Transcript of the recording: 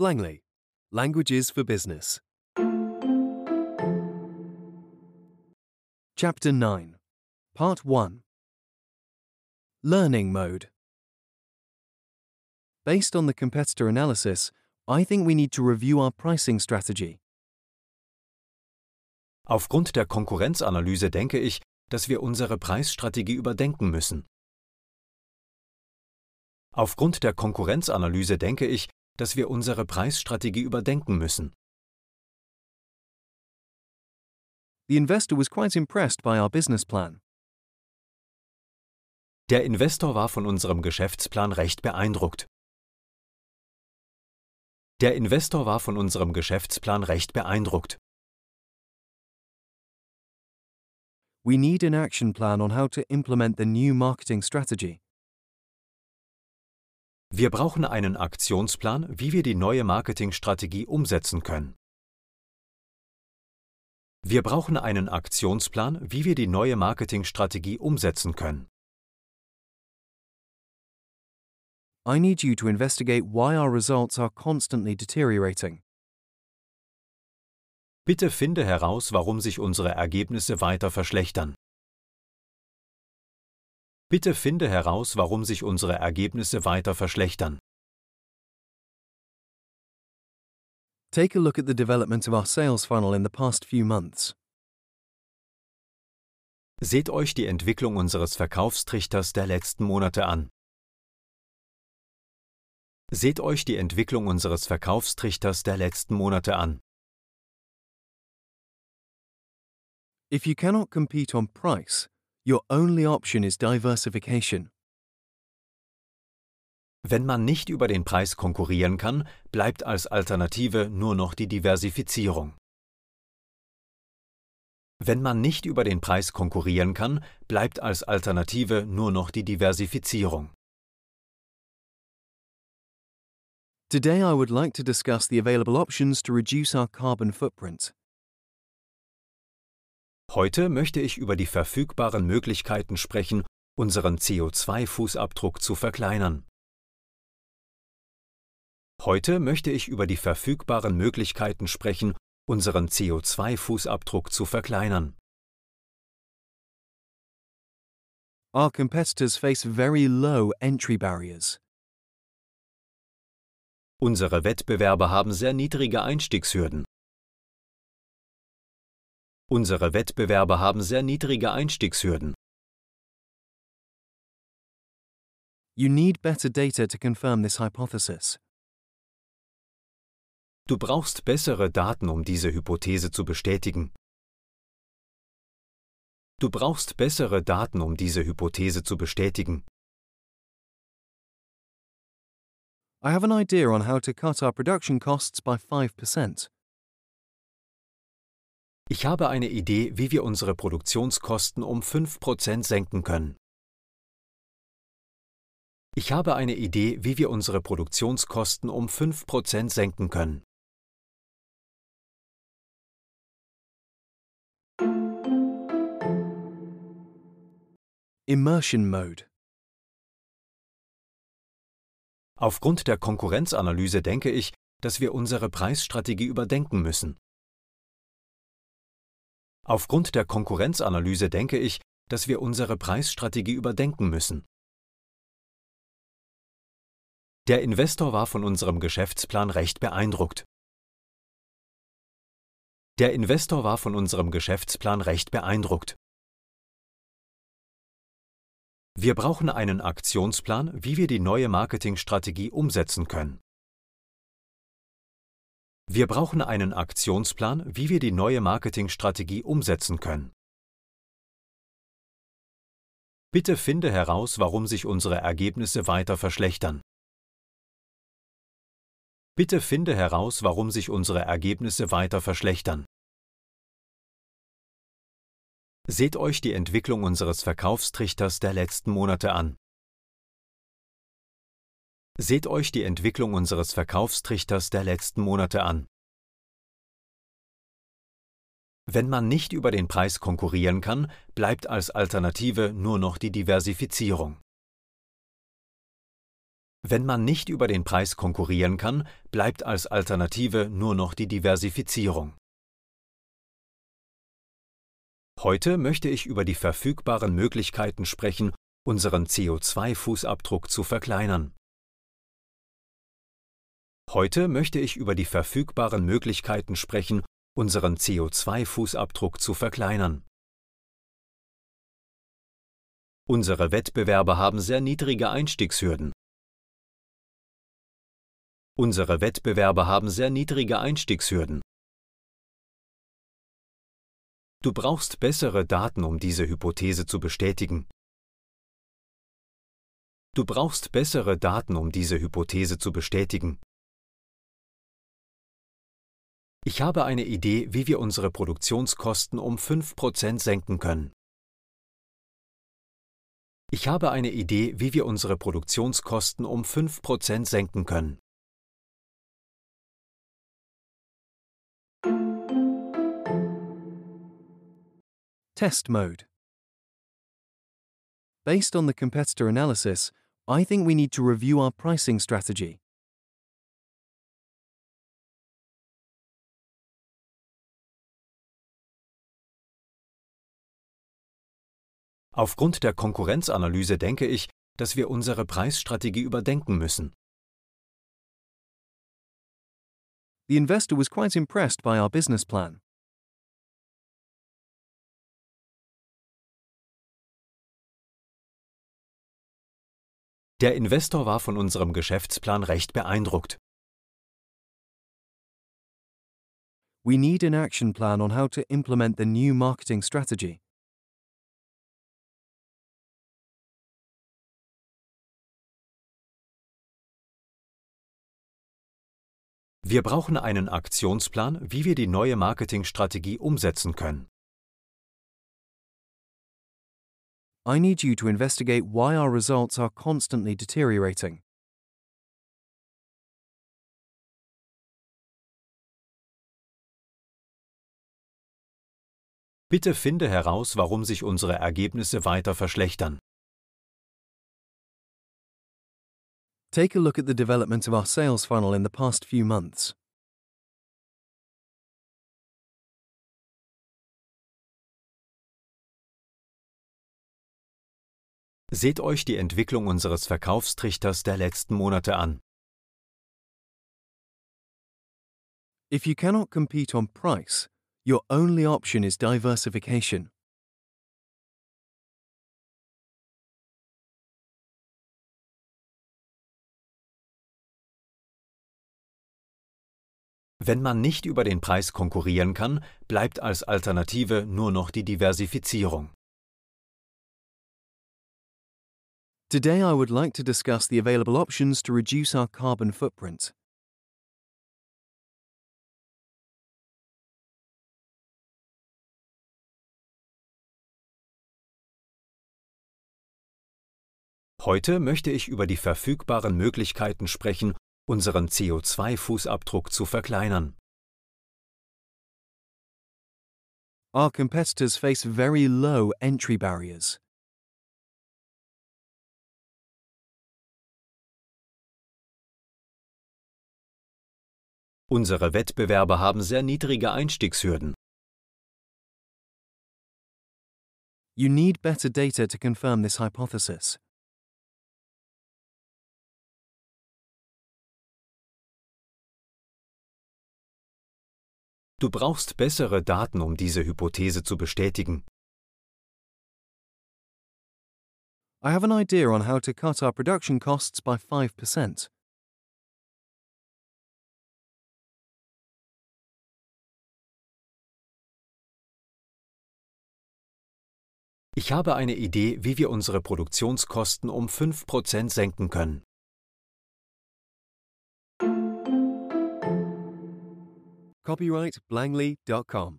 Langley, Languages for Business. Chapter 9, Part 1 Learning Mode. Based on the competitor analysis, I think we need to review our pricing strategy. Aufgrund der Konkurrenzanalyse denke ich, dass wir unsere Preisstrategie überdenken müssen. Aufgrund der Konkurrenzanalyse denke ich, dass wir unsere Preisstrategie überdenken müssen. The investor was quite impressed by our business plan. Der Investor war von unserem Geschäftsplan recht beeindruckt. Der Investor war von unserem Geschäftsplan recht beeindruckt. We need an action plan on how to implement the new marketing strategy. Wir brauchen einen Aktionsplan, wie wir die neue Marketingstrategie umsetzen können. Wir brauchen einen Aktionsplan, wie wir die neue Marketingstrategie umsetzen können. I need you to investigate why our results are constantly deteriorating. Bitte finde heraus, warum sich unsere Ergebnisse weiter verschlechtern. Bitte finde heraus, warum sich unsere Ergebnisse weiter verschlechtern. Take a look at the development of our sales funnel in the past few months. Seht euch die Entwicklung unseres Verkaufstrichters der letzten Monate an. Seht euch die Entwicklung unseres Verkaufstrichters der letzten Monate an. If you cannot compete on price, your only option is diversification. Wenn man nicht über den Preis konkurrieren kann, bleibt als Alternative nur noch die Diversifizierung. Wenn man nicht über den Preis konkurrieren kann, bleibt als Alternative nur noch die Diversifizierung. Today I would like to discuss the available options to reduce our carbon footprint. Heute möchte ich über die verfügbaren Möglichkeiten sprechen, unseren CO2-Fußabdruck zu verkleinern. Heute möchte ich über die verfügbaren Möglichkeiten sprechen, unseren CO2-Fußabdruck zu verkleinern. Our competitors face very low entry barriers. Unsere Wettbewerber haben sehr niedrige Einstiegshürden. Unsere Wettbewerber haben sehr niedrige Einstiegshürden. You need better data to confirm this hypothesis. Du brauchst bessere Daten, um diese Hypothese zu bestätigen. Du brauchst bessere Daten, um diese Hypothese zu bestätigen. I have an idea on how to cut our production costs by 5%. Ich habe eine Idee, wie wir unsere Produktionskosten um 5% senken können. Ich habe eine Idee, wie wir unsere Produktionskosten um 5% senken können. Immersion Mode. Aufgrund der Konkurrenzanalyse denke ich, dass wir unsere Preisstrategie überdenken müssen. Aufgrund der Konkurrenzanalyse denke ich, dass wir unsere Preisstrategie überdenken müssen. Der Investor war von unserem Geschäftsplan recht beeindruckt. Der Investor war von unserem Geschäftsplan recht beeindruckt. Wir brauchen einen Aktionsplan, wie wir die neue Marketingstrategie umsetzen können. Wir brauchen einen Aktionsplan, wie wir die neue Marketingstrategie umsetzen können. Bitte finde heraus, warum sich unsere Ergebnisse weiter verschlechtern. Bitte finde heraus, warum sich unsere Ergebnisse weiter verschlechtern. Seht euch die Entwicklung unseres Verkaufstrichters der letzten Monate an. Seht euch die Entwicklung unseres Verkaufstrichters der letzten Monate an. Wenn man nicht über den Preis konkurrieren kann, bleibt als Alternative nur noch die Diversifizierung. Wenn man nicht über den Preis konkurrieren kann, bleibt als Alternative nur noch die Diversifizierung. Heute möchte ich über die verfügbaren Möglichkeiten sprechen, unseren CO2-Fußabdruck zu verkleinern. Heute möchte ich über die verfügbaren Möglichkeiten sprechen, unseren CO2-Fußabdruck zu verkleinern. Unsere Wettbewerber haben sehr niedrige Einstiegshürden. Unsere Wettbewerber haben sehr niedrige Einstiegshürden. Du brauchst bessere Daten, um diese Hypothese zu bestätigen. Du brauchst bessere Daten, um diese Hypothese zu bestätigen. Ich habe eine Idee, wie wir unsere Produktionskosten um 5% senken können. Ich habe eine Idee, wie wir unsere Produktionskosten um 5% senken können. Test mode. Based on the competitor analysis, I think we need to review our pricing strategy. Aufgrund der Konkurrenzanalyse denke ich, dass wir unsere Preisstrategie überdenken müssen. The investor was quite impressed by our business plan. Der Investor war von unserem Geschäftsplan recht beeindruckt. We need an action plan on how to implement the new marketing strategy. Wir brauchen einen Aktionsplan, wie wir die neue Marketingstrategie umsetzen können. I need you to investigate why our results are constantly deteriorating. Bitte finde heraus, warum sich unsere Ergebnisse weiter verschlechtern. Take a look at the development of our sales funnel in the past few months. Seht euch die Entwicklung unseres Verkaufstrichters der letzten Monate an. If you cannot compete on price, your only option is diversification. Wenn man nicht über den Preis konkurrieren kann, bleibt als Alternative nur noch die Diversifizierung. Today, I would like to discuss the available options to reduce our carbon footprint. Heute möchte ich über die verfügbaren Möglichkeiten sprechen, unseren CO2-Fußabdruck zu verkleinern. Our competitors face very low entry barriers. Unsere Wettbewerber haben sehr niedrige Einstiegshürden. You need better data to confirm this hypothesis. Du brauchst bessere Daten, um diese Hypothese zu bestätigen. I have an idea on how to cut our production costs by 5%. Ich habe eine Idee, wie wir unsere Produktionskosten um 5% senken können. Copyright Blangley.com.